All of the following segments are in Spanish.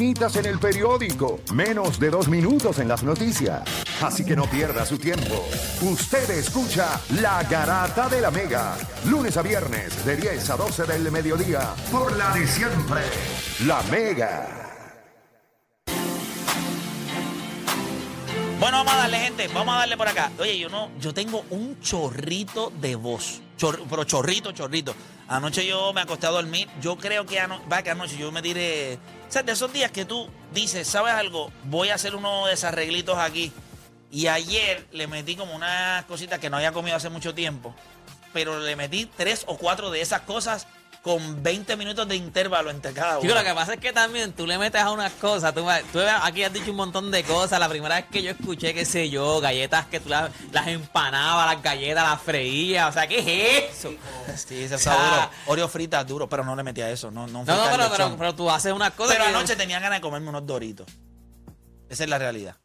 en el periódico, menos de dos minutos en las noticias. Así que no pierda su tiempo. Usted escucha La Garata de la Mega, lunes a viernes de 10 a 12 del mediodía, por la de siempre, La Mega. Bueno, vamos a darle, gente. Vamos a darle por acá. Oye, yo no, yo tengo un chorrito de voz. Pero chorrito, chorrito. Anoche yo me acosté a dormir. Yo creo que, ano- va, que anoche yo me tiré. O sea, de esos días que tú dices, ¿sabes algo? Voy a hacer uno de esos arreglitos aquí. Y ayer le metí como unas cositas que no había comido hace mucho tiempo. Pero le metí tres o cuatro de esas cosas con 20 minutos de intervalo entre cada Chico, una. lo que pasa es que también tú le metes a unas cosas. Tú, tú aquí has dicho un montón de cosas. La primera vez que yo escuché, qué sé yo, galletas que tú las, las empanabas, las galletas las freías. O sea, ¿qué es eso? Sí, ese O está duro. Oreo frita duro, pero no le metí a eso. No, no, No, no, pero, pero, pero tú haces unas cosas. Pero anoche tenía ganas de comerme unos doritos. Esa es la realidad.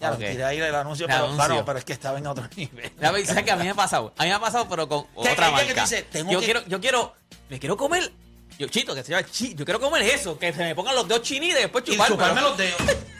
Ya Ok. lo tiré ahí el anuncio, pero, anuncio. claro, pero es que estaba en otro nivel. Ya ves, ¿sabes que a mí me ha pasado? A mí me ha pasado, pero con ¿Qué- otra marca. que tú dices? Tengo yo que- quiero, yo quiero, me quiero comer. Yo, chito, que se llama chi, yo quiero comer eso, que se me pongan los dedos chinitos y después Y chuparme. chuparme los dedos.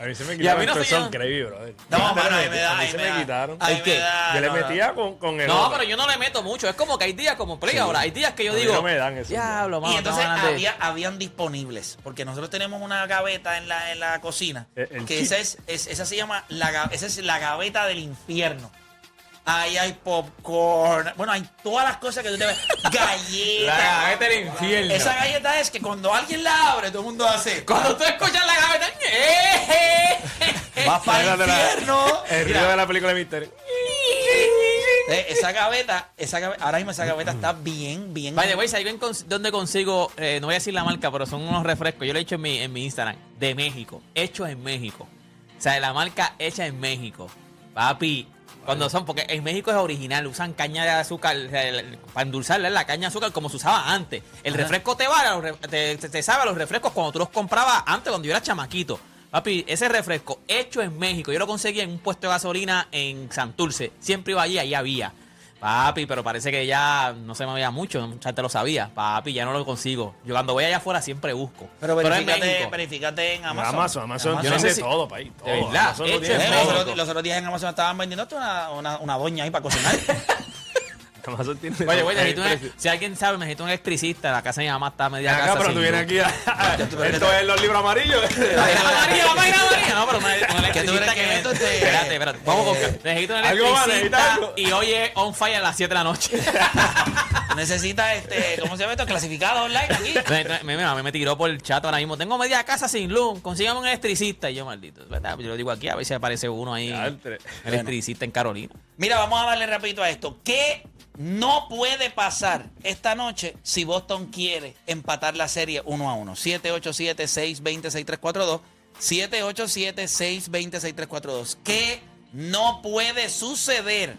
A mí se me quitaron no el. No, A mí mano, a mí me- me da. a mí ahí se me quitaron. Ahí ¿El me qué? da, Yo le no, metía con, con el No, otro. pero yo no le meto mucho. Es como que hay días como play ahora. Hay días que yo A digo. no me dan eso. Diablo, mano, Y entonces tengo ganas de-". había, habían disponibles, porque nosotros tenemos una gaveta en la, en la cocina, El- el que esa, es, es- esa se llama, la, esa es la gaveta del infierno. Ahí hay popcorn, bueno, hay todas las cosas que tú te ves, galletas. La gaveta del infierno. Esa galleta es que cuando alguien la abre, todo el mundo hace. Cuando tú escuchas la gaveta. ¡eh! Vas para el Era de la- infierno. El río de la película de Misterio. eh, esa gaveta, esa gaveta, ahora mismo esa gaveta está bien, bien. Vaya, güey, ¿sabes cons- dónde consigo? eh, no voy a decir la marca, pero son unos refrescos. Yo lo he hecho en mi, en mi Instagram. De México. Hechos en México. O sea, la marca hecha en México. Papi. Cuando son, porque en México es original, usan caña de azúcar para endulzarla, la caña de azúcar como se usaba antes. El Ajá. refresco te va, te- te sabe a los refrescos cuando tú los comprabas antes, cuando yo era chamaquito. Papi, ese refresco hecho en México, yo lo conseguí en un puesto de gasolina en Santurce. Siempre iba allí, ahí había. Papi, pero parece que ya no se me veía mucho, mucha gente lo sabía. Papi, ya no lo consigo. Yo cuando voy allá afuera siempre busco. Pero en verifícate, México. verifícate en Amazon. Amazon, Amazon, Yo tiene no sé de si- todo, país. Todo. De verdad, Amazon hecho en los, otros, los otros días en Amazon estaban vendiendo una, una, una doña ahí para cocinar. Amazon tiene Oye, todo. güey, necesito una- si alguien sabe, necesito un electricista. La casa de mi mamá está media Ven casa. acá, pero tú vienes aquí a... Ya que Esto te- es los libros amarillos. Espérate. Vamos con eh, Necesito un algo más, necesita electricista algo. y oye on fire a las 7 de la noche. Necesita, este, ¿cómo se llama esto? Clasificado online aquí. Me, me, me- me- me tiró por el chat ahora mismo. Tengo media casa sin luz. Consígame un electricista. Y yo, maldito. ¿verdad? Yo lo digo aquí a ver si aparece uno ahí. Electricista en Carolina. Mira, vamos a darle rapidito a esto. ¿Qué no puede pasar esta noche si Boston quiere empatar la serie 1 a 1? 787-620-6342. 787-620-6342. ¿Qué no puede suceder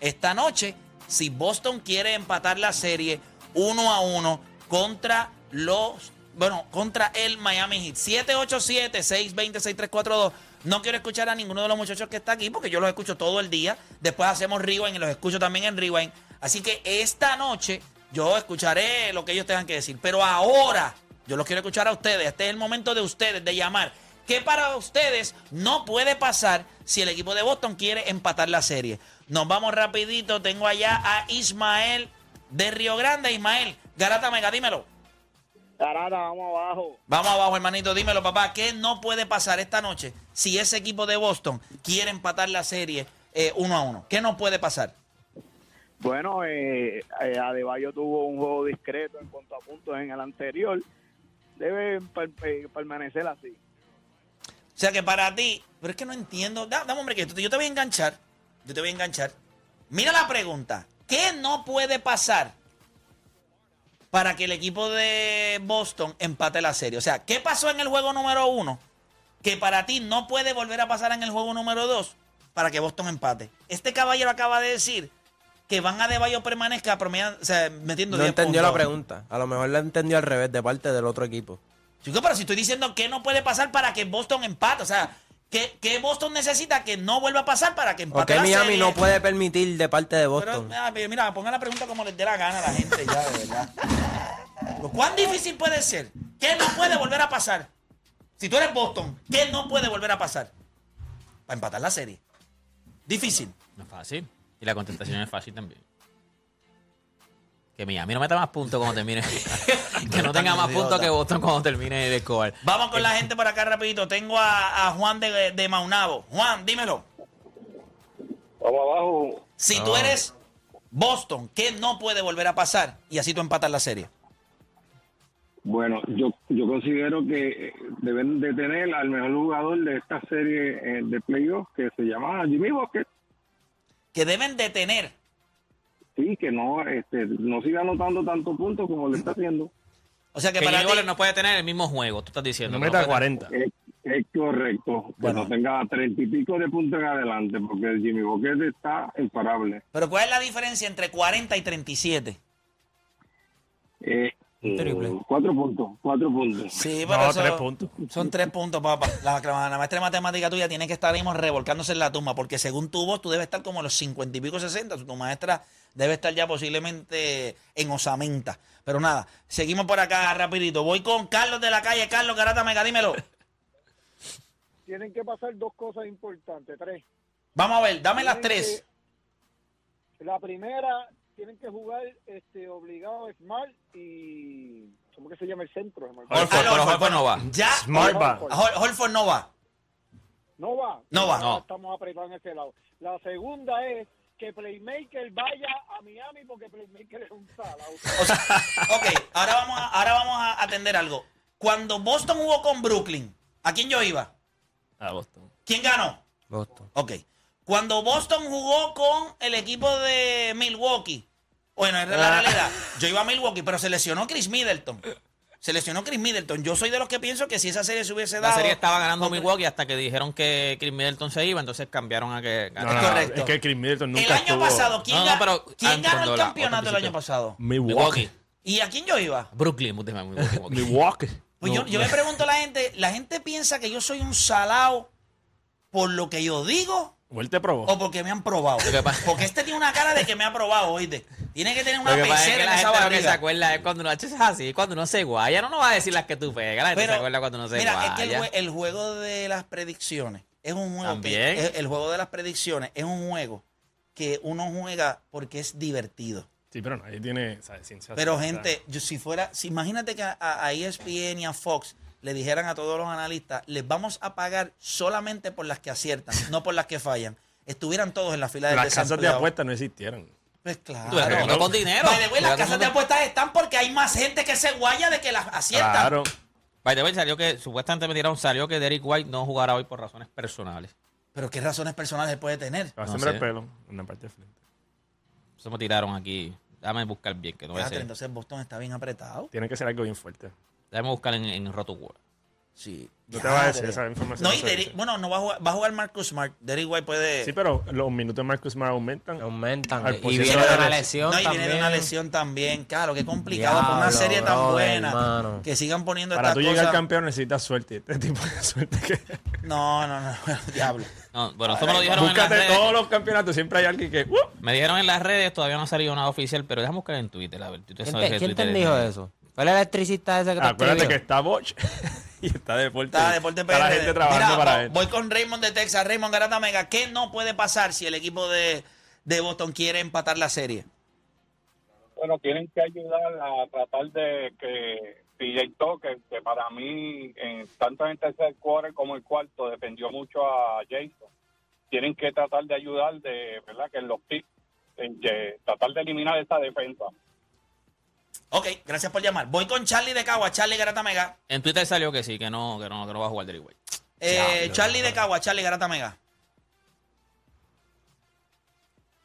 esta noche si Boston quiere empatar la serie 1 a 1 contra los bueno, contra el Miami Heat. 787-620-6342. No quiero escuchar a ninguno de los muchachos que está aquí porque yo los escucho todo el día. Después hacemos rewind y los escucho también en rewind. Así que esta noche yo escucharé lo que ellos tengan que decir. Pero ahora yo los quiero escuchar a ustedes. Este es el momento de ustedes de llamar. ¿Qué para ustedes no puede pasar si el equipo de Boston quiere empatar la serie? Nos vamos rapidito. Tengo allá a Ismael de Río Grande. Ismael, Garata Mega, dímelo. Carata, vamos abajo. Vamos abajo, hermanito. Dímelo, papá. ¿Qué no puede pasar esta noche si ese equipo de Boston quiere empatar la serie eh, uno a uno? ¿Qué no puede pasar? Bueno, eh, eh, Adebayo tuvo un juego discreto en cuanto a puntos en el anterior. Debe eh, permanecer así. O sea que para ti, pero es que no entiendo. Da- Dame, hombre, que yo te- voy a enganchar. Yo te voy a enganchar. Mira la pregunta. ¿Qué no puede pasar para que el equipo de Boston empate la serie? O sea, ¿qué pasó en el juego número uno que para ti no puede volver a pasar en el juego número dos para que Boston empate? Este caballero acaba de decir que Van Adebayo permanezca promediando, o sea, metiendo No 10 entendió la pregunta. A lo mejor la entendió al revés de parte del otro equipo. Chico, pero si estoy diciendo que no puede pasar para que Boston empate, o sea, ¿qué, qué Boston necesita que no vuelva a pasar para que empate Porque la Miami serie? no puede permitir de parte de Pero, Boston. ah, mira, pongan la pregunta como les dé la gana a la gente ya, de verdad. ¿cuán difícil puede ser? ¿Qué no puede volver a pasar? Si tú eres Boston, ¿qué no puede volver a pasar? Para empatar la serie. Difícil. No es fácil. Y la contestación es fácil también. Que Miami no meta más puntos cuando termine. que no tenga más puntos que Boston cuando termine de Escobar. Vamos con la gente por acá rapidito. Tengo a, a Juan de, de Maunabo. Juan, dímelo. Vamos abajo. Si tú eres Boston, ¿qué no puede volver a pasar? Y así tú empatas la serie. Bueno, yo, yo considero que deben de tener al mejor jugador de esta serie eh, de playoffs que se llama Jimmy Bosque. Que deben detener. Sí, que no, este, no siga anotando tantos puntos como le está haciendo. O sea que, Que para ti, no puede tener el mismo juego, tú estás diciendo. No meta puede- 40. Es, es correcto. Que Bueno. no tenga treinta y pico de puntos en adelante, porque Jimmy Bosque está imparable. pero ¿cuál es la diferencia entre 40 y 37? Eh, triple. cuatro puntos, cuatro puntos. Sí, pero No, eso- tres puntos. Son tres puntos, papá. La, la maestra de matemática tuya tiene que estar ahí mismo revolcándose en la tumba, porque según tu voz, tú debes estar como a los 50 y pico, 60. Tu maestra debe estar ya posiblemente en osamenta. Pero nada, seguimos por acá rapidito. Voy con Carlos de la calle. Carlos Garata Mega, dímelo. Tienen que pasar dos cosas importantes, tres. Vamos a ver, dame las tres. que- la primera, tienen que jugar este obligado Smart y... ¿Cómo que se llama el centro? Ah, pero no va. Ya, Smart va. Hol- Holford no va. No va. No va. No. Estamos apretados en ese lado. La segunda es que Playmaker vaya a Miami porque Playmaker es un salado. O sea, ok, ahora vamos, a, ahora vamos a atender algo. Cuando Boston jugó con Brooklyn, ¿a quién yo iba? A Boston. ¿Quién ganó? Boston. Ok. Cuando Boston jugó con el equipo de Milwaukee, bueno, es la realidad, yo iba a Milwaukee, pero se lesionó Chris Middleton. Se lesionó Chris Middleton. Yo soy de los que pienso que si esa serie se hubiese La dado. serie estaba ganando contra- Milwaukee hasta que dijeron que Chris Middleton se iba, entonces cambiaron a que No, ganara. no, correcto. Es que Chris Middleton nunca El año estuvo- pasado, ¿quién, No, no, ga- pero ¿quién ganó el la- campeonato el año pasado? Milwaukee. ¿Y a quién yo iba? Brooklyn, Milwaukee. Milwaukee. Pues yo, yo me pregunto a la gente, ¿la gente piensa que yo soy un salao por lo que yo digo O él te probó. o porque me han probado? Porque este tiene una cara de que me ha probado, oíste. Tiene que tener una Lo que pasa es pecera que en la esa gente lo que se acuerda es cuando uno hace así, cuando uno se guaya, no nos va a decir las que tú pegas, la gente Pero, se acuerda cuando uno se mira, guaya. es que el, jue- el juego de las predicciones es un juego También. que es- el juego de las predicciones es un juego que uno juega porque es divertido. Sí, pero nadie tiene ¿sabes? ciencia. Pero gente, yo si fuera, si imagínate que a, a ESPN y a Fox le dijeran a todos los analistas, les vamos a pagar solamente por las que aciertan, no por las que fallan. Estuvieran todos en la fila del Las casas de apuestas no existieran. Pues claro. Tú eres Claro. con dinero. By the way, las casas de apuestas están porque hay más gente que se guaya de que las aciertan. Claro. By the way, salió que, supuestamente me tiraron, salió que Derek White no jugará hoy por razones personales. Pero qué razones personales puede tener. Va a No sembrar sé. el pelo en la parte de frente. Eso me tiraron aquí. Déjame buscar bien, que no voy a entonces Boston está bien apretado. Tiene que ser algo bien fuerte. Déjame buscar en, en Roto World. Sí. No te va a decir Diadre. esa información. No, y dice. bueno, no va a jugar, va a jugar Marcus Smart. Derrick White puede. Sí, pero los minutos de Marcus Smart aumentan. Aumentan. Al Y viene de una lesión. no, y también. viene de una lesión también. Claro, qué complicado. por una Diablo, serie tan buena. hermano. Que sigan poniendo Para tú llegar cosas. campeón necesitas suerte. Este tipo de suerte que. No, no, no. Diablo. No, bueno, eso me lo dijeron en las Búscate redes. todos los campeonatos. Siempre hay alguien que. ¡uh! Me dijeron en las redes, todavía no ha salido nada oficial, pero déjame buscar en Twitter, a ver. Tú ¿Quién sabes te, quién te Twitter dijo eso? ¿Fue el electricista ese que te Acuérdate que está Boch y está Deporte. Está Deporte Está la gente trabajando Mira, para él. Voy con Raymond de Texas. Raymond Garata Mega. ¿Qué no puede pasar si el equipo de, de Boston quiere empatar la serie? Bueno, tienen que ayudar a tratar de que PJ Tucker, que para mí, en, tanto en el tercer quarter como el cuarto, defendió mucho a Jason. Tienen que tratar de ayudar, de verdad, que en los picks, tratar de eliminar esa defensa. Ok, gracias por llamar. Voy con Charlie de Cagua. Charlie Garata Mega. En Twitter salió que sí, que no, que no, que no va a jugar White. Eh, Charlie de Cagua. Charlie Garata Mega.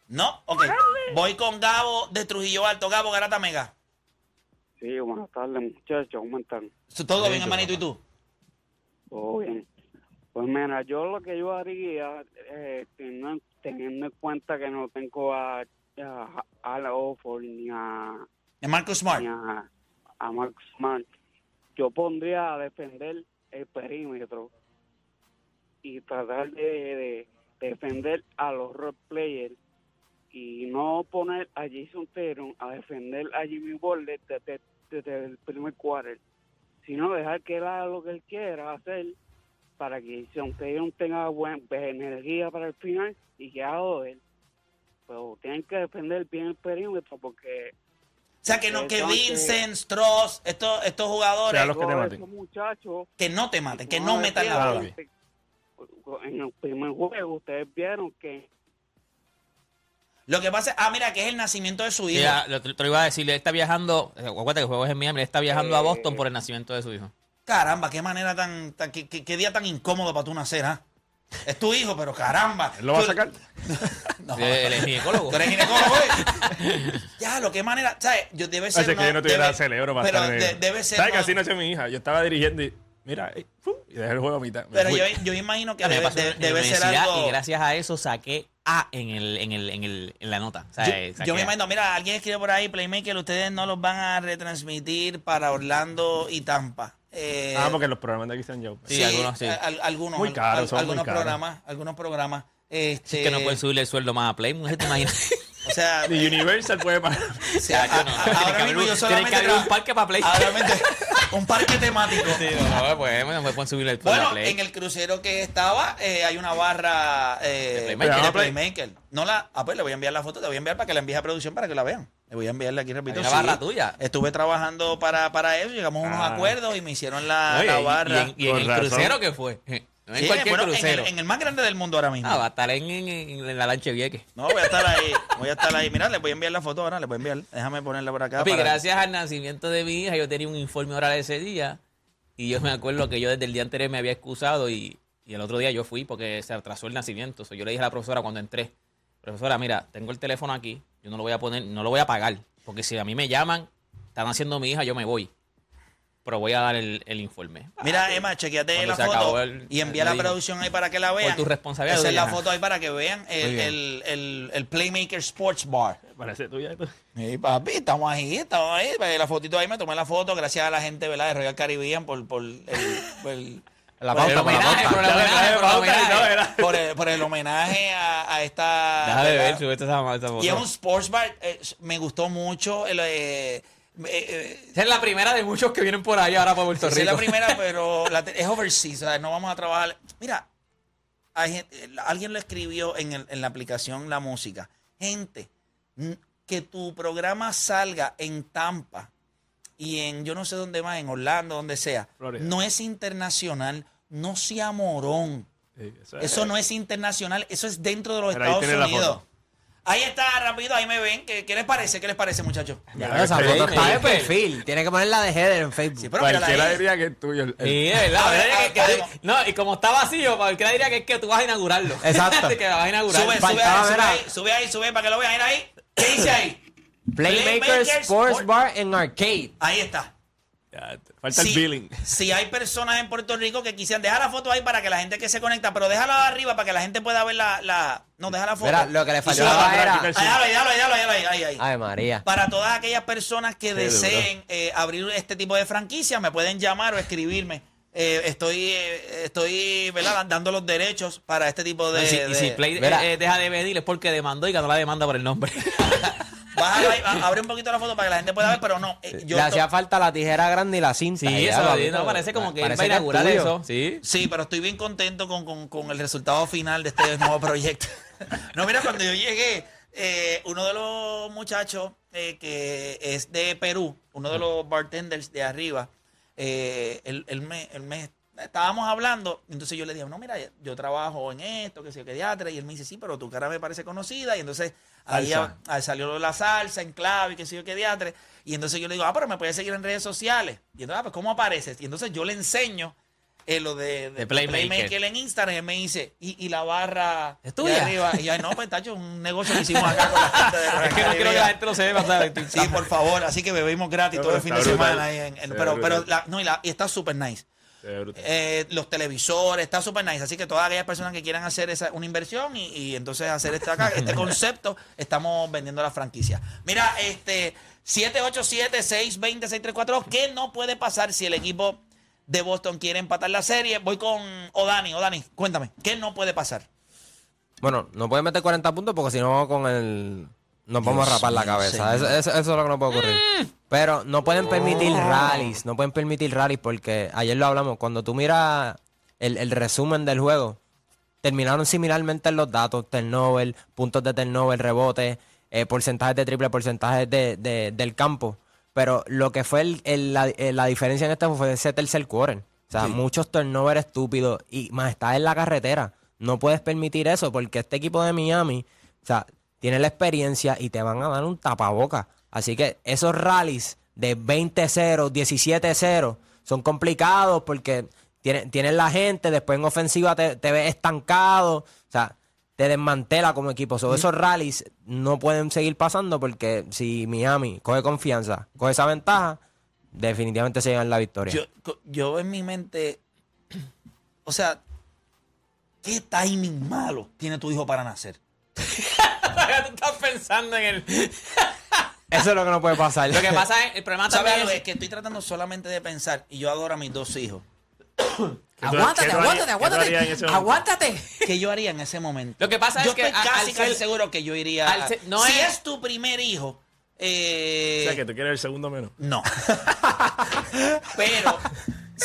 No, ok. Voy con Gabo de Trujillo Alto. Gabo Garata Mega. Sí, buenas tardes, muchachos. ¿Cómo están? Todo bien, hermanito. ¿Y tú? Todo bien. Pues mira, yo lo que yo haría, eh, teniendo, teniendo en cuenta que no tengo a, a, a la Offord ni a, Es Marcus Smart. a, Mark Smart, yo pondría a defender el perímetro y tratar de, de defender a los role players y no poner a Jason Tatum a defender a Jimmy Butler desde, el primer quarter, sino dejar que él haga lo que él quiera hacer para que ellos no tengan buena energía para el final y que haga de él. Pero tienen que defender bien el perímetro porque sea, que no, que Entonces- Vincent, Stross, estos, estos jugadores Sea los que te todos maten. esos muchachos que no te maten, que no no metan la bola. En el primer juego ustedes vieron que Lo que pasa es, ah, mira, que es el nacimiento de su hijo. Ya, lo- te lo iba a decir, él está viajando, eh, acuérdate que el juego es en Miami, él está viajando a Eh. Boston por el nacimiento de su hijo. Caramba, qué manera tan, tan- qué, qué- qué día tan incómodo para tú nacer, ¿ah? Es tu hijo, pero caramba. ¿Él lo va a sacar? No. Él es ginecólogo. Tú eres ginecólogo, ¿eh? Ya, lo que manera, ¿sabes? Yo debe ser Así que yo no tuviera cerebro para pero de- debe ser ¿Sabes que no- así nació mi hija? Yo estaba dirigiendo y, mira, ¡fum! y dejé el juego a mitad. Pero yo, yo imagino que debe, de- debe ser algo. Y gracias a eso saqué A en, el, en, el, en, el, en la nota. O sea, Yo, eh, yo me A. imagino, mira, alguien escribe por ahí, Playmaker, ustedes no los van a retransmitir para Orlando y Tampa. Eh, Ah, porque los programas de aquí son yo. Sí, algunos sí. al- algunos, Muy caros, al- son muy algunos caros. programas, algunos programas. Este, Es que no pueden subirle el sueldo más a Play, mujer, te imaginas. O sea, Ni Universal puede pagar. o sea, Ya, yo no, a- a- ahora mismo un- yo solamente que haber un parque para Play. ahora mismo- un parque temático. Sí, no, no, pues, no pueden subirle el Bueno, Play. en el crucero que estaba eh, hay una barra eh, De Playmaker. de Playmaker. No la, ah, pues le voy a enviar la foto, te voy a enviar para que la envíes a producción para que la vean. Le voy a enviarle aquí, repito. Hay una barra tuya. Estuve trabajando para, para eso, llegamos a unos Ah. acuerdos y me hicieron la, Oye, la y- barra. Y, en, y en Con el razón. crucero que fue. No en Sí, cualquier bueno, en el, crucero. en el más grande del mundo ahora mismo. Ah, va a estar en, en, en- en la lancha de Vieques. No, voy a estar ahí, voy a estar ahí. Mira, le voy a enviar la foto ahora, le voy a enviar. Déjame ponerla por acá. Papi, para- gracias al nacimiento de mi hija, yo tenía un informe oral ese día. Y yo me acuerdo que yo desde el día anterior me había excusado y, y el otro día yo fui porque se atrasó el nacimiento. Yo le dije a la profesora cuando entré, profesora, mira, tengo el teléfono aquí, yo no lo voy a poner, no lo voy a pagar. Porque si a mí me llaman, están haciendo mi hija, yo me voy. Pero voy a dar el, el informe. Mira, Emma, chequeate la foto el- y envía la producción ahí para que la vean. tu responsabilidad, Esa es la foto ahí para que vean el, el, el, el Playmaker Sports Bar. Parece tuya. esto. Sí, papi, estamos ahí, estamos ahí. La fotito ahí, me tomé la foto. Gracias a la gente ¿verdad? de Royal Caribbean por, por el, por el- La Por el pauta, por homenaje, por el homenaje, por el homenaje. por el, por el homenaje a, a esta. Deja de ver, esa, esa foto. Y es un sports bar. eh, me gustó mucho. el, eh, eh, eh, Esa es la primera de muchos que vienen por ahí ahora para Puerto Rico. es la primera, pero la es overseas. o sea, no vamos a trabajar. Mira, hay gente- alguien lo escribió en, el- en la aplicación La Música. Gente, que tu programa salga en Tampa y en yo no sé dónde más, en Orlando, donde sea, Florida. no es internacional, no sea morón. Sí, eso es- Eso no es internacional, eso es dentro de los Estados Unidos. Ahí está, rápido, ahí me ven. ¿Qué, qué les parece? ¿Qué les parece, muchachos? Ya, esa foto está de perfil. Tiene que ponerla de header en Facebook. Sí, pero mírala Cualquiera ahí. diría que es tuyo. el- el- Sí, de verdad. A ver, Que- no, y como está vacío, cualquiera diría que es que tú vas a inaugurarlo. Exacto. que vas a inaugurar. Sube, sube faltaba ahí, sube ver a- ahí, sube ahí, sube para que lo vean. Mira ahí. ¿Qué dice ahí? Playmaker Playmaker Sports Sport- Bar en Arcade. Ahí está. Ya, falta Si- el billing. Si hay personas en Puerto Rico que quisieran, deja la foto ahí para que la gente que se conecta, pero déjala arriba para que la gente pueda ver la. la no, deja la foto. Mira, lo que le Y faltaba súbala. era- déjalo ahí, déjalo ahí, déjalo ahí, ahí, ahí. Ay, María. Para todas aquellas personas que Qué deseen eh, abrir este tipo de franquicia, me pueden llamar o escribirme. Eh, estoy, eh, estoy ¿verdad? dando los derechos para este tipo de. y si, y de- si Play Mira. eh, deja de medir es porque demandó y ganó la demanda por el nombre. Abre un poquito la foto para que la gente pueda ver, pero no. eh, yo le hacía falta la tijera grande y la cinta. sí, eso no, parece como que él Parece va a es inaugurar tuyo. eso. Sí. Sí, pero estoy bien contento con, con- con el resultado final de este nuevo proyecto. no, mira, cuando yo llegué, eh, uno de los muchachos eh, que es de Perú, uno de los bartenders de arriba, eh, él, él me, él me- estábamos hablando, entonces yo le dije, no, mira, yo trabajo en esto, que soy pediatra, y él me dice, sí, pero tu cara me parece conocida, y entonces ahí a- ahí salió lo de la salsa en clave, que soy yo pediatra, y entonces yo le digo, ah, pero me puedes seguir en redes sociales, y entonces, ah, pues, ¿cómo apareces? Y entonces yo le enseño eh, lo de, de, De Playmaker. en Instagram, y él me dice, y, y la barra ¿Es de arriba, y yo, "Ay, no, pues, tacho, un negocio que hicimos acá con la gente de Es que no quiero que la gente lo sepa. ¿sabes? Sí, por favor, así que bebimos gratis No, todo el fin de brutal. semana. ahí en- en- pero, pero, la- no, y, la- y está súper nice. Eh, los televisores, está súper nice. Así que todas aquellas personas que quieran hacer esa, una inversión y, y entonces hacer este acá, este concepto, estamos vendiendo la franquicia. Mira, este 787-620-634, ¿qué no puede pasar si el equipo de Boston quiere empatar la serie? Voy con Odani. Odani, cuéntame, ¿qué no puede pasar? Bueno, no puede meter 40 puntos porque si no con el... Nos vamos a rapar la cabeza. Eso, eso- eso es lo que no puede ocurrir. Pero no pueden permitir rallies, no pueden permitir rallies porque ayer lo hablamos, cuando tú miras el, el resumen del juego, terminaron similarmente en los datos, turnover, puntos de turnover, rebote, eh, porcentajes de triple, porcentajes de, de- del campo. Pero lo que fue el- el- la, eh, la diferencia en este fue ese tercer quarter. O sea, muchos turnover estúpidos y más está en la carretera. No puedes permitir eso porque este equipo de Miami, o sea, tiene la experiencia y te van a dar un tapaboca. Así que esos rallies de 20-0, 17-0 son complicados porque tienen, tienen la gente, después en ofensiva te, te ves estancado. O sea, te desmantela como equipo. So, esos rallies no pueden seguir pasando porque si Miami coge confianza, coge esa ventaja, definitivamente se llevan la victoria. Yo en mi mente, o sea, ¿qué timing malo tiene tu hijo para nacer? tú estás pensando en el. Eso es lo que no puede pasar. Lo que pasa es, el problema ¿Sabes también algo? es. Es que estoy tratando solamente de pensar, y yo adoro a mis dos hijos, ¿Qué tú- Aguántate, qué tú aguántate, harías- qué tú harías en aguántate. momento? Aguántate. ¿qué yo haría en ese momento? Lo que pasa yo es que estoy a- casi, al casi ser- seguro que yo iría. al a- ser- no si es- es tu primer hijo, eh, O sea, que tú quieres el segundo menos. No. Pero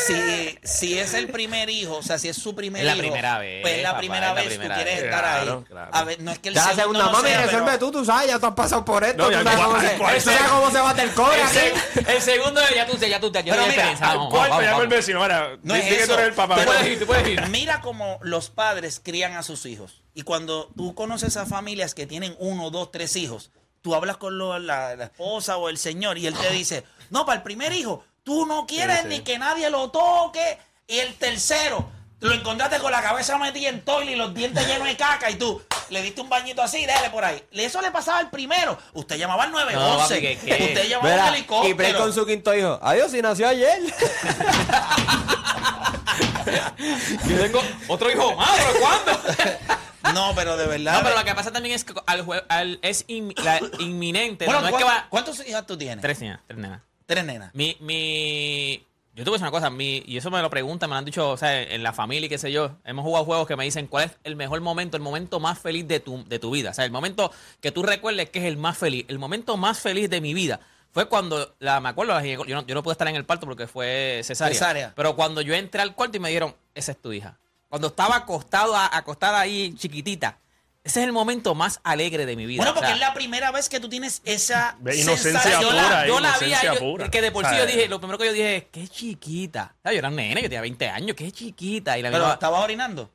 si, si es el primer hijo, o sea, si es su primer Es la hijo, primera vez, pues es la papá, primera es la vez primera tú quieres vez. estar Claro, ahí. claro. A ver, no es que el Ya la segundo segunda, no mami, sea, resuelve pero- tú, tú sabes, ya tú has pasado por esto. No, tú ya sabes cómo se, cuál- tú sabes cómo se bate el core El, el segundo, ya tú, ya tú, ya tú Pero mira, al Me llama el vecino. Ahora, No es eso. tú eres el papá. Tú puedes ir, tú puedes ir. Mira cómo los padres crían a sus hijos. Y cuando tú conoces a familias que tienen uno, dos, tres hijos, tú hablas con lo- la, la esposa o el señor y él te dice, no, para el primer hijo, tú no quieres Sí, sí. ni que nadie lo toque. Y el tercero, lo encontraste con la cabeza metida en toile y los dientes llenos de caca y tú le diste un bañito así, déjale por ahí. Eso le pasaba al primero. Usted llamaba al 911. papi, ¿qué, qué? Usted llamaba al Mira, y helicóptero. Play con su quinto hijo. Adiós, si nació ayer. Yo tengo otro hijo más, ¿pero cuándo? No, pero de verdad. No, pero lo que pasa también es que al jue- al- es in- la inminente. Bueno, no es que ¿cuán- va. ¿cuántos hijas tú tienes? Tres nenas, tres nenas. Tres nenas. Mi, mi, yo te voy a decir una cosa, mi, y eso me lo preguntan, me lo han dicho, o sea, en la familia y qué sé yo, hemos jugado juegos que me dicen cuál es el mejor momento, el momento más feliz de tu, de tu vida, o sea, el momento que tú recuerdes que es el más feliz, el momento más feliz de mi vida. Fue cuando, la, me acuerdo, la ginecóloga- yo no, yo no pude estar en el parto porque fue cesárea, Cesárea. Pero cuando yo entré al cuarto y me dijeron, esa es tu hija. Cuando estaba acostado, acostada ahí chiquitita, ese es el momento más alegre de mi vida. Bueno, o porque sea, es la primera vez que tú tienes esa inocencia sensación. yo pura, la, yo la vi inocencia ahí, yo- pura. que de por sí ¿Sabes? yo dije, lo primero que yo dije es, qué chiquita. O sea, yo era un nene, yo tenía 20 años, qué chiquita. Y la Pero misma, estabas orinando.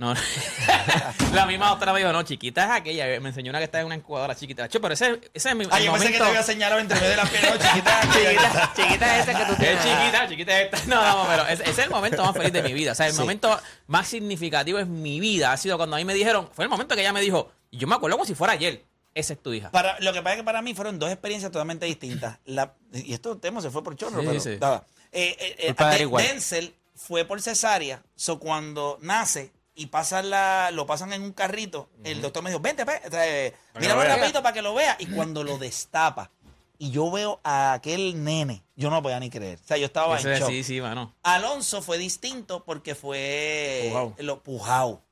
No, la misma doctora me dijo, no, chiquita es aquella. Me enseñó una que está en una incubadora chiquita. Che, pero ese, ese es mi Ay, el yo pensé que te había señalado entre medio de las piernas. Chiquita, Chiquita, chiquita es esa que tú tienes. Es chiquita, chiquita es esta. No, no, pero ese, ese es el momento más feliz de mi vida. O sea, el Sí. momento más significativo en mi vida ha sido cuando a mí me dijeron, fue el momento que ella me dijo, y yo me acuerdo como si fuera ayer, esa es tu hija. Para, lo que pasa es que para mí fueron dos experiencias totalmente distintas. La, y esto tema se fue por chorro, Sí, pero sí. estaba. Eh, eh, eh. Denzel fue por cesárea. So, cuando nace y pasan la, lo pasan en un carrito, el doctor me dijo, vente, pe, eh, que míralo rapidito para que lo vea. Y cuando lo destapa y yo veo a aquel nene, yo no podía ni creer. O sea, yo estaba Ese en es- shock. sí, sí, mano. Alonso fue distinto porque fue Pujao. lo pujao.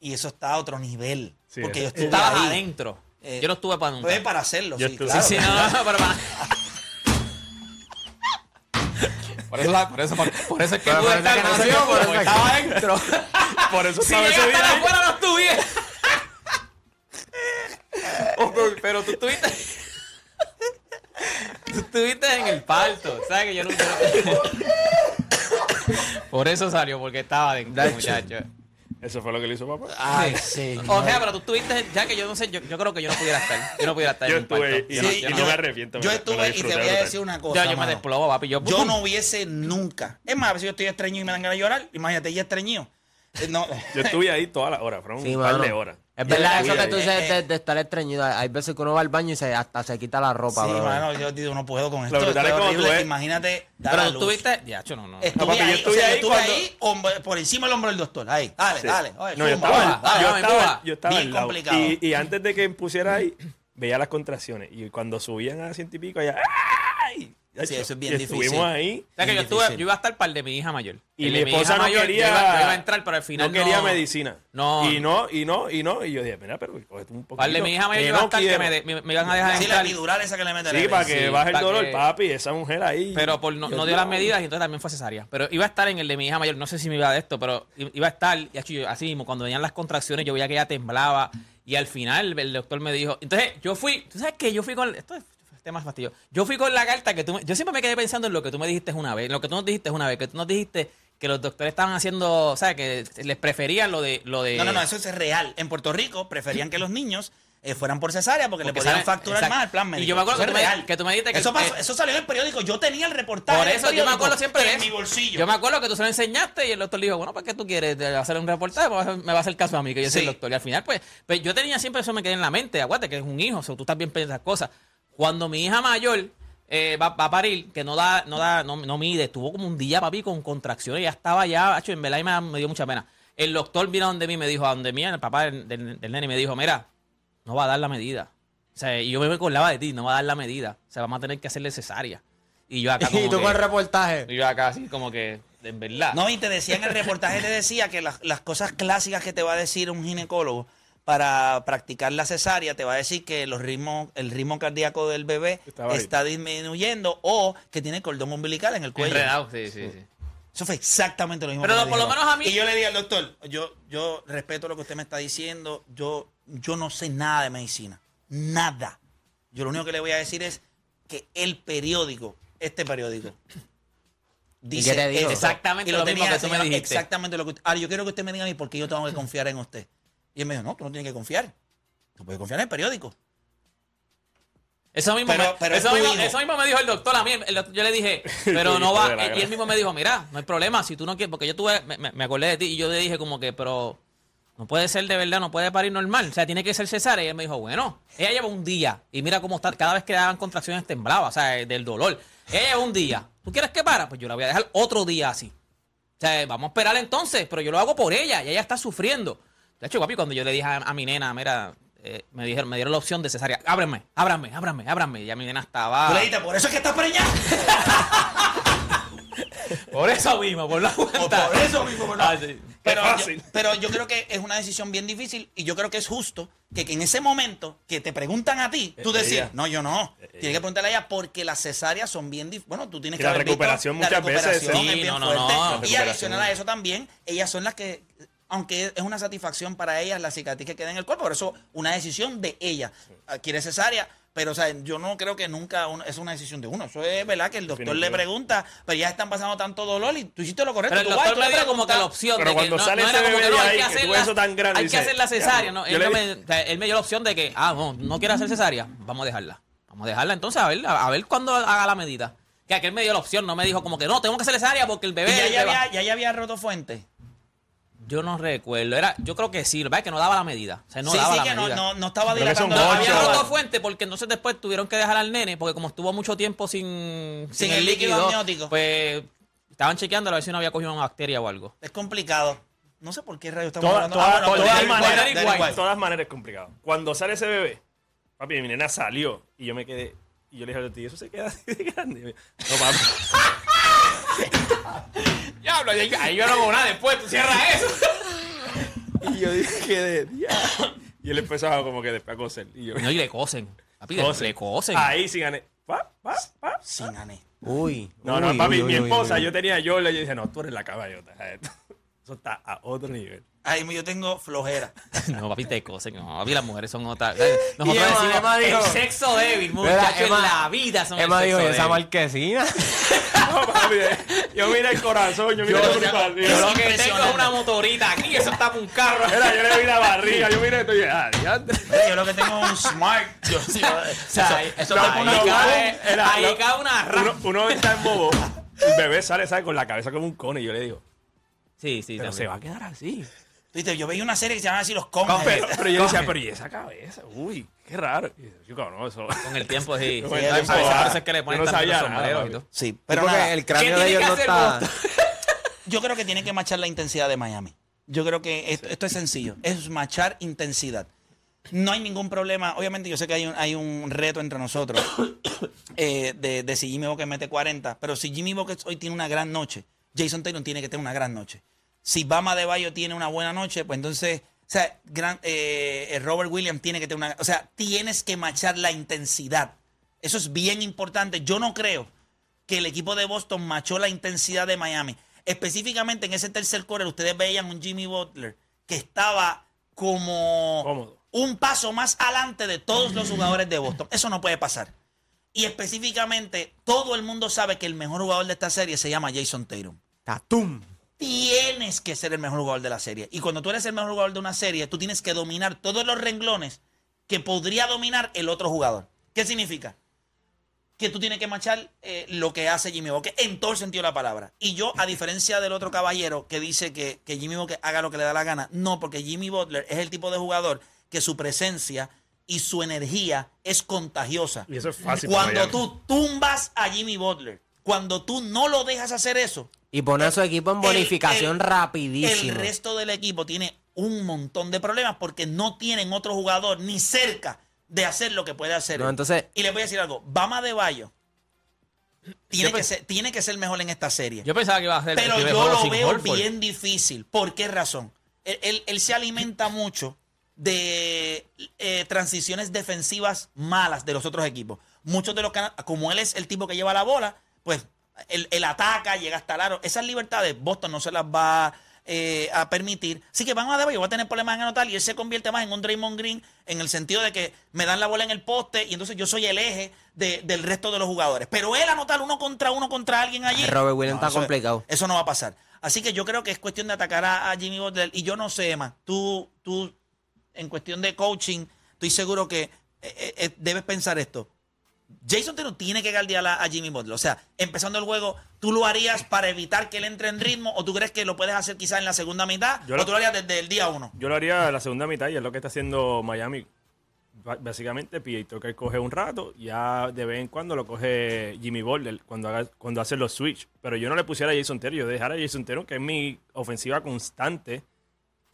Y eso está a otro nivel. Sí, porque ese- yo estabas ahí. adentro. Eh, yo no estuve para nunca. Fue para hacerlo, Yo sí, estuve- claro. Sí, sí, no, no, pero para. Por eso, por eso, por, por eso es que por eso es por eso- estaba adentro. Por eso si estaba ese día ahí. afuera, no estuviera. Oh, pero- pero tú estuviste. Tú estuviste en el parto, ¿sabes? Que yo nunca. Por eso salió, porque estaba adentro, Dacho. muchacho. Eso fue lo que le hizo papá. Ay, sí. O sea, pero tú estuviste, ya que yo no sé, yo, yo creo que yo no pudiera estar. Yo no pudiera estar Yo en estuve y, Yo no- y yo no no- me arrepiento. Yo estuve y te voy a decir una cosa. Yo, yo me desplomo, papi. Yo, Yo no hubiese nunca. Es más, a ver si yo estoy estreñido y me dan ganas de llorar. Imagínate, ya estreñido. Eh, No. Yo estuve ahí todas las horas, fueron Sí, un par de horas. Es verdad eso que tú dices de, de estar estreñido. Hay veces que uno va al baño y se, hasta se quita la ropa, Sí, bro. mano, yo digo, no puedo con esto. es tú ves- Imagínate. Pero tú estuviste. Ya, yo no, no. Estuve No, papi, yo ahí, estuve o sea, yo ahí estuve cuando- ahí hombre, por encima del hombro del doctor. Ahí, dale, Sí. dale. Oye, No, yo estaba, dale, dale, yo estaba, empuja. yo estaba Bien al lado. complicado. Y, y antes de que pusiera ahí, veía las contracciones. Y cuando subían a ciento y pico, allá, ¡ay! Sí, eso es bien y difícil. Estuvimos ahí. O sea que yo, estuve, iba a estar para el de mi hija mayor. Y El mi esposa no mayor, quería. Yo iba, yo iba a entrar, pero al final no quería no- medicina. No. Y no, y no, y no. Y yo dije, mira, pero cógete un poquito. Para el de mi hija mayor, yo iba a estar que me, de- me, me iban a dejar Sí, la entrar. epidural esa que le meten. Sí, para que Sí, baje el dolor, que- papi. Esa mujer ahí. Pero por, no, dio las medidas y entonces también fue cesárea. Pero iba a estar en el de mi hija mayor. No sé si me iba de esto, pero iba a estar. Y así mismo, cuando venían las contracciones, yo veía que ella temblaba. Y al final el doctor me dijo. Entonces yo fui. ¿Tú sabes qué? Yo fui con. Esto es tema fastidio. Yo fui con la carta que tú. me- yo siempre me quedé pensando en lo que tú me dijiste una vez. En lo que tú nos dijiste una vez. Que tú nos dijiste que los doctores estaban haciendo. O sea, que les preferían lo de. Lo de No, no, no, eso es real. En Puerto Rico preferían que los niños eh, fueran por cesárea porque, Porque le podían facturar exacto. más al plan médico. Y yo me acuerdo Eso que es tú me- real. que tú me dijiste que- eso, pasó- que- eso salió en el periódico. Yo tenía el reportaje. Por eso, yo me acuerdo siempre de en mi bolsillo. Yo me acuerdo que tú se lo enseñaste y el doctor le dijo, bueno, ¿para qué tú quieres hacer un reportaje? Me va a hacer- caso a mí, que yo soy Sí. el doctor. Y al final, pues, pues yo tenía siempre eso me quedé en la mente. Acuérdate que es un hijo, o sea, tú estás bien de esas cosas. Cuando mi hija mayor eh, va, va a parir, que no da, no da, no, no mide, estuvo como un día, papi, con contracciones, ya estaba ya, hecho, en verdad y me, me dio mucha pena. El doctor vino a donde mí, me dijo, a donde mí, el papá del, del, del nene, y me dijo, mira, no va a dar la medida. O sea, y yo me acordaba de ti, no va a dar la medida. O sea, vamos a tener que hacerle cesárea. Y yo acá como Y tú que- con el reportaje. y yo acá así como que, en verdad. No, y te decía en el reportaje, te decía que las, las cosas clásicas que te va a decir un ginecólogo para practicar la cesárea, te va a decir que los ritmos, el ritmo cardíaco del bebé Estaba ahí. está disminuyendo o que tiene cordón umbilical en el cuello. Enredado, sí, sí, sí. Eso fue exactamente lo mismo. Pero que me por lo dijo. menos a mí- Y yo le dije al doctor, yo, yo respeto lo que usted me está diciendo, yo, yo no sé nada de medicina, nada. Yo lo único que le voy a decir es que el periódico, este periódico, dice qué te dijo? esto. Exactamente Y lo mismo tenía que tú me enseñado dijiste. Exactamente lo que usted- Ahora, yo quiero que usted me diga a mí por qué yo tengo que confiar en usted. Y él me dijo, no, tú no tienes que confiar. Tú puedes confiar en el periódico. Eso mismo, Pero- me, pero eso, mismo, hijo. eso mismo me dijo el doctor a mí. el doctor- yo le dije, pero no va. Y él mismo me dijo, mira, no hay problema, si tú no quieres, porque yo tuve, me, me- me acordé de ti y yo le dije como que, pero no puede ser de verdad, no puede parir normal, o sea, tiene que ser cesárea. Y él me dijo, bueno, ella lleva un día y mira cómo está, cada vez que le daban contracciones temblaba, o sea, del dolor. Ella lleva un día. ¿Tú quieres que para? Pues yo la voy a dejar otro día así. O sea, vamos a esperar entonces, pero yo lo hago por ella y ella está sufriendo. De hecho, papi, cuando yo le dije a, a mi nena, mira, eh, me dijeron, me dieron la opción de cesárea, ábreme, ábrame, ábrame, ábrame. Ya mi nena estaba. Tú le dijiste, por eso es que estás preñada. Por eso mismo, por la O cuenta. por eso mismo, ¿verdad? Ah, sí. Pero yo, fácil. pero yo creo que es una decisión bien difícil y yo creo que es justo que, que en ese momento que te preguntan a ti, tú Ella. decías, no, yo no. Tienes que preguntarle a ella porque las cesáreas son bien difíciles. Bueno, tú tienes Y que la haber visto, recuperación la muchas veces recuperación es- es Sí, bien no, no, no. Y Recuperación. adicional a eso también, ellas son las que, aunque es una satisfacción para ellas la cicatriz que queda en el cuerpo, por eso una decisión de ella. Ah, Quiere cesárea, pero o sea, yo no creo que nunca un- es una decisión de uno. Eso es verdad que el doctor le pregunta, pero ya están pasando tanto dolor y tú hiciste lo correcto. Pero el tú vas, doctor me dio como que la opción Pero de que cuando no, sale no ese era como bebé que no, de hay ahí, que hacer la- eso tan grande, hay que dice, hacer la cesárea, ¿no? Él, le no me, o sea, él me dio la opción de que, ah, no, no quiere hacer cesárea, vamos a dejarla. Vamos a dejarla entonces a ver, a, a ver cuándo haga la medida. Que aquel me dio la opción, no me dijo como que no, tengo que hacer cesárea porque el Y bebé. ya, ya va- había, ya, ya había roto fuente. Yo no recuerdo, era, yo creo que sí, lo que pasa es que no daba la medida. O sea, no sí, daba sí, la que no, medida. no, no estaba que son dilatando. Había roto fuente porque entonces después tuvieron que dejar al nene porque como estuvo mucho tiempo sin, Sin el líquido amniótico. pues estaban chequeando a ver si no había cogido una bacteria o algo. Es complicado. No sé por qué rayos estamos Toda- hablando. toda- Ah, bueno, todas Derek White, maneras, de White. todas maneras es complicado. Cuando sale ese bebé, papi, mi nena salió y yo me quedé. Y yo le dije al tío, eso se queda así de grande. No, papi. Diablo, ahí, ahí yo no hago nada después, tú cierras eso. Y yo dije, ¿qué de diablo? Y él empezaba como que después a coser. Y yo, No, y le cosen. Papi, le- Cosen. le cosen. Ahí sí gané. Pa, pa, pa. Sin anestesia. Uy. No, no, uy, papi, uy, mi uy, esposa, uy. yo tenía yo, le dije, no, tú eres la caballota. Eso está a otro nivel. Ahí yo tengo flojera. No, papi, te cosen. No, papi, las mujeres son otras. Y Nosotros Emma- decimos Emma dijo- el sexo débil, muchachos, en Emma- la vida son Emma el dijo, sexo ¿y esa marquesina? No, papi, eh, yo mira el corazón, yo mira Yo- el principal. Yo lo que tengo es una motorita aquí, eso está para un carro. Mira, yo le vi la barriga, yo miré esto y dije, ah, diantre. Yo lo que tengo es un smart. Yo, sí, O sea, eso, eso no, te ahí, pone cae. Era- ahí cae una rama. Uno, uno está en bobo, el bebé sale, ¿sabes? Con la cabeza como un cone. Y yo le digo, Sí, sí, pero también. se va a quedar así. Viste, yo veía una serie que se llama así Los Conges. Pero, pero yo decía, pero ¿y esa cabeza? Uy, qué raro. Yo, no, eso. Con el tiempo, sí. Sí, el a veces que le ponen no sabía nada, sombreros y papi. todo. Sí, Pero nada, el cráneo ¿Qué de ellos no está... Yo creo que tiene que machar la intensidad de Miami. Yo creo que esto, esto es sencillo. Es machar intensidad. No hay ningún problema. Obviamente, yo sé que hay un, hay un reto entre nosotros eh, de, de si Jimmy Buckets mete 40. Pero si Jimmy Buckets hoy tiene una gran noche, Jason Taylor tiene que tener una gran noche. Si Bama de Bayo tiene una buena noche, pues entonces, o sea, gran- eh, eh, Robert Williams tiene que tener una. O sea, tienes que machar la intensidad. Eso es bien importante. Yo no creo que el equipo de Boston machó la intensidad de Miami. Específicamente en ese tercer quarter, ustedes veían un Jimmy Butler que estaba como Cómodo. un paso más adelante de todos los jugadores de Boston. Eso no puede pasar. Y específicamente, todo el mundo sabe que el mejor jugador de esta serie se llama Jason Tatum. Tatum. Tienes que ser el mejor jugador de la serie. Y cuando tú eres el mejor jugador de una serie, tú tienes que dominar todos los renglones que podría dominar el otro jugador. ¿Qué significa? Que tú tienes que machar eh, lo que hace Jimmy Butler en todo el sentido de la palabra. Y yo, a diferencia del otro caballero que dice que, que Jimmy Butler haga lo que le da la gana, no, porque Jimmy Butler es el tipo de jugador que su presencia y su energía es contagiosa. Y eso es fácil. Cuando tú tumbas a Jimmy Butler, cuando tú no lo dejas hacer eso, Y pone a su equipo en el- bonificación el- rapidísimo. el resto del equipo tiene un montón de problemas porque no tienen otro jugador ni cerca de hacer lo que puede hacer. No, entonces, Y les voy a decir algo, Bama de Bayo tiene, que ser, tiene que ser mejor en esta serie. Yo pensaba que iba a ser el Pero yo lo veo Horford. bien difícil. ¿Por qué razón? Él, él- él se alimenta mucho de eh, transiciones defensivas malas de los otros equipos. Muchos de los como él es el tipo que lleva la bola, pues él, él ataca, llega hasta el aro. Esas libertades Boston no se las va eh, a permitir. Así que van a Debayo, va a tener problemas en anotar y él se convierte más en un Draymond Green en el sentido de que me dan la bola en el poste y entonces yo soy el eje de- del resto de los jugadores. Pero él anotar uno contra uno contra alguien allí. Robert Williams está eso- complicado. Eso no va a pasar. Así que yo creo que es cuestión de atacar a, a Jimmy Butler. Y yo no sé, Emma, tú, tú, en cuestión de coaching, estoy seguro que eh, eh, debes pensar esto. Jason Tatum tiene que guardiar a, a Jimmy Butler. O sea, empezando el juego, ¿tú lo harías para evitar que él entre en ritmo? ¿O tú crees que lo puedes hacer quizás en la segunda mitad? Yo ¿O lo- tú lo harías desde el día uno? Yo lo haría la segunda mitad y es lo que está haciendo Miami. Básicamente, PJ Tucker coge un rato, ya de vez en cuando lo coge Jimmy Butler cuando, haga, cuando hace los switch. Pero yo no le pusiera a Jason Terry, yo dejara a Jason Terry, que es mi ofensiva constante,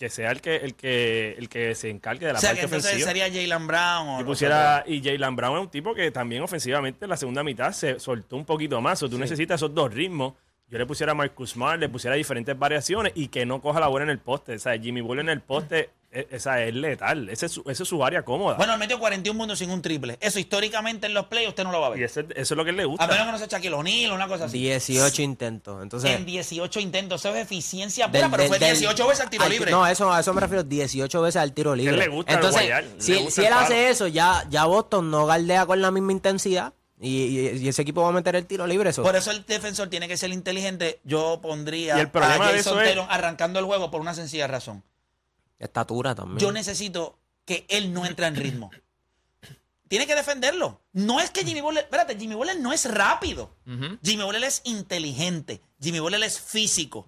que sea el que, el que, el que se encargue de la O sea, que parte entonces ofensiva. sería Jalen Brown o pusiera, y Jalen Brown es un tipo que también ofensivamente en la segunda mitad se soltó un poquito más. O tú necesitas esos dos ritmos. Yo le pusiera a Marcus Smart, le pusiera diferentes variaciones y que no coja la bola en el poste. O sea, Jimmy Butler en el poste, e- esa es letal. Esa es su, esa es su área cómoda. Bueno, él metió 41 puntos sin un triple. Eso históricamente en los playoffs usted no lo va a ver. y eso, es- eso es lo que le A gusta. menos que no sea Shaquille O'Neal o una cosa así. 18 intentos. Entonces, en 18 intentos. Eso es eficiencia pura, del- pero del- fue del- 18 veces al tiro al- libre. No, eso, a eso me refiero, 18 veces al tiro libre. le gusta Entonces, guayar, le si, gusta si el él hace eso, ya, ya Boston no galdea con la misma intensidad y, y- y ese equipo va a meter el tiro libre. Eso. Por eso el defensor tiene que ser inteligente. Yo pondría Y el problema a de Jason eso es- Tatum arrancando el juego por una sencilla razón. Estatura también. Yo necesito que él no entre en ritmo. Tiene que defenderlo. No es que Jimmy Butler, espérate, Jimmy Butler no es rápido. Jimmy Butler es inteligente. Jimmy Butler es físico.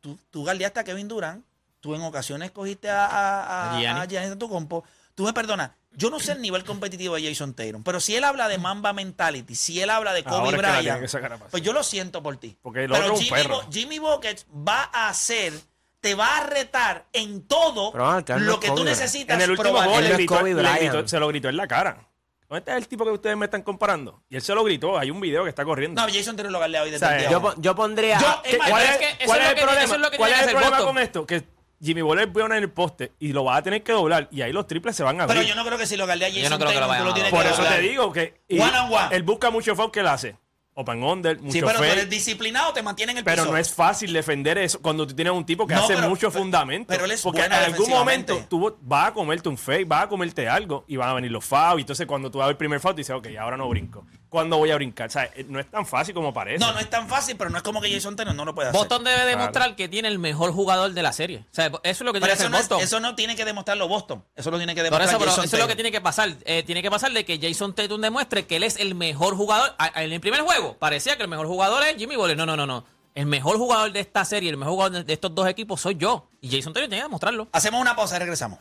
Tú, tú galdeaste a Kevin Durant. Tú en ocasiones cogiste a, a, A a, Giannis. a Giannis Antetokounmpo. Tú me perdonas. Yo no sé el nivel competitivo de Jason Tatum, pero si él habla de Mamba Mentality, si él habla de Kobe Ahora es que Bryant, pues yo lo siento por ti. Porque el pero otro es un Jimmy, perro. Bo- Jimmy Buckets va a hacer, te va a retar en todo Pero, ah, lo es que Kobe tú necesitas En el último probar. gol Él le es gritó- Kobe le Bryant. gritó- se lo gritó en la cara. ¿Dónde está el tipo que ustedes me están comparando? Y él se lo gritó. Hay un video que está corriendo. No, Jason Tatum lo galdea hoy desde O sea, yo, yo pondría. Yo- ¿Qué- más, ¿Cuál es, es que eso cuál es es lo el que- problema? es ¿Cuál es el problema Boston. con esto? Que Jimmy Butler pone en el poste y lo va a tener que doblar y ahí los triples se van a abrir. Pero yo no creo que si lo galdea Jason no creo que lo tú lo dar. Por que eso doblar. te digo que y One on one. él busca mucho foul que él hace. Open under, mucho Sí, pero tú fake. eres disciplinado, te mantiene en el Pero piso. no es fácil defender eso cuando tú tienes un tipo que No, hace pero- mucho pero- fundamento. pero él es Porque en algún momento tú vas a comerte un fake, vas a comerte algo y van a venir los fouls. Y entonces cuando tú vas el primer foul, tú dices, ok, ahora no brinco. ¿Cuándo voy a brincar? O sea, eh, no es tan fácil como parece. No, no es tan fácil, pero no es como que Jason Tatum no lo puede hacer. Boston debe demostrar que tiene el mejor jugador de la serie. O sea, eso es lo que Pero tiene que eso hacer no, es- Boston. eso no tiene que demostrarlo Boston. Eso lo tiene que Por demostrar eso, Jason eso es lo que tiene que pasar. Eh, tiene que pasar de que Jason Tatum demuestre que él es el mejor jugador. En el primer juego parecía que el mejor jugador es Jimmy Butler. No, no, no, no. El mejor jugador de esta serie, el mejor jugador de estos dos equipos soy yo. Y Jason Tatum tiene que demostrarlo. Hacemos una pausa y regresamos.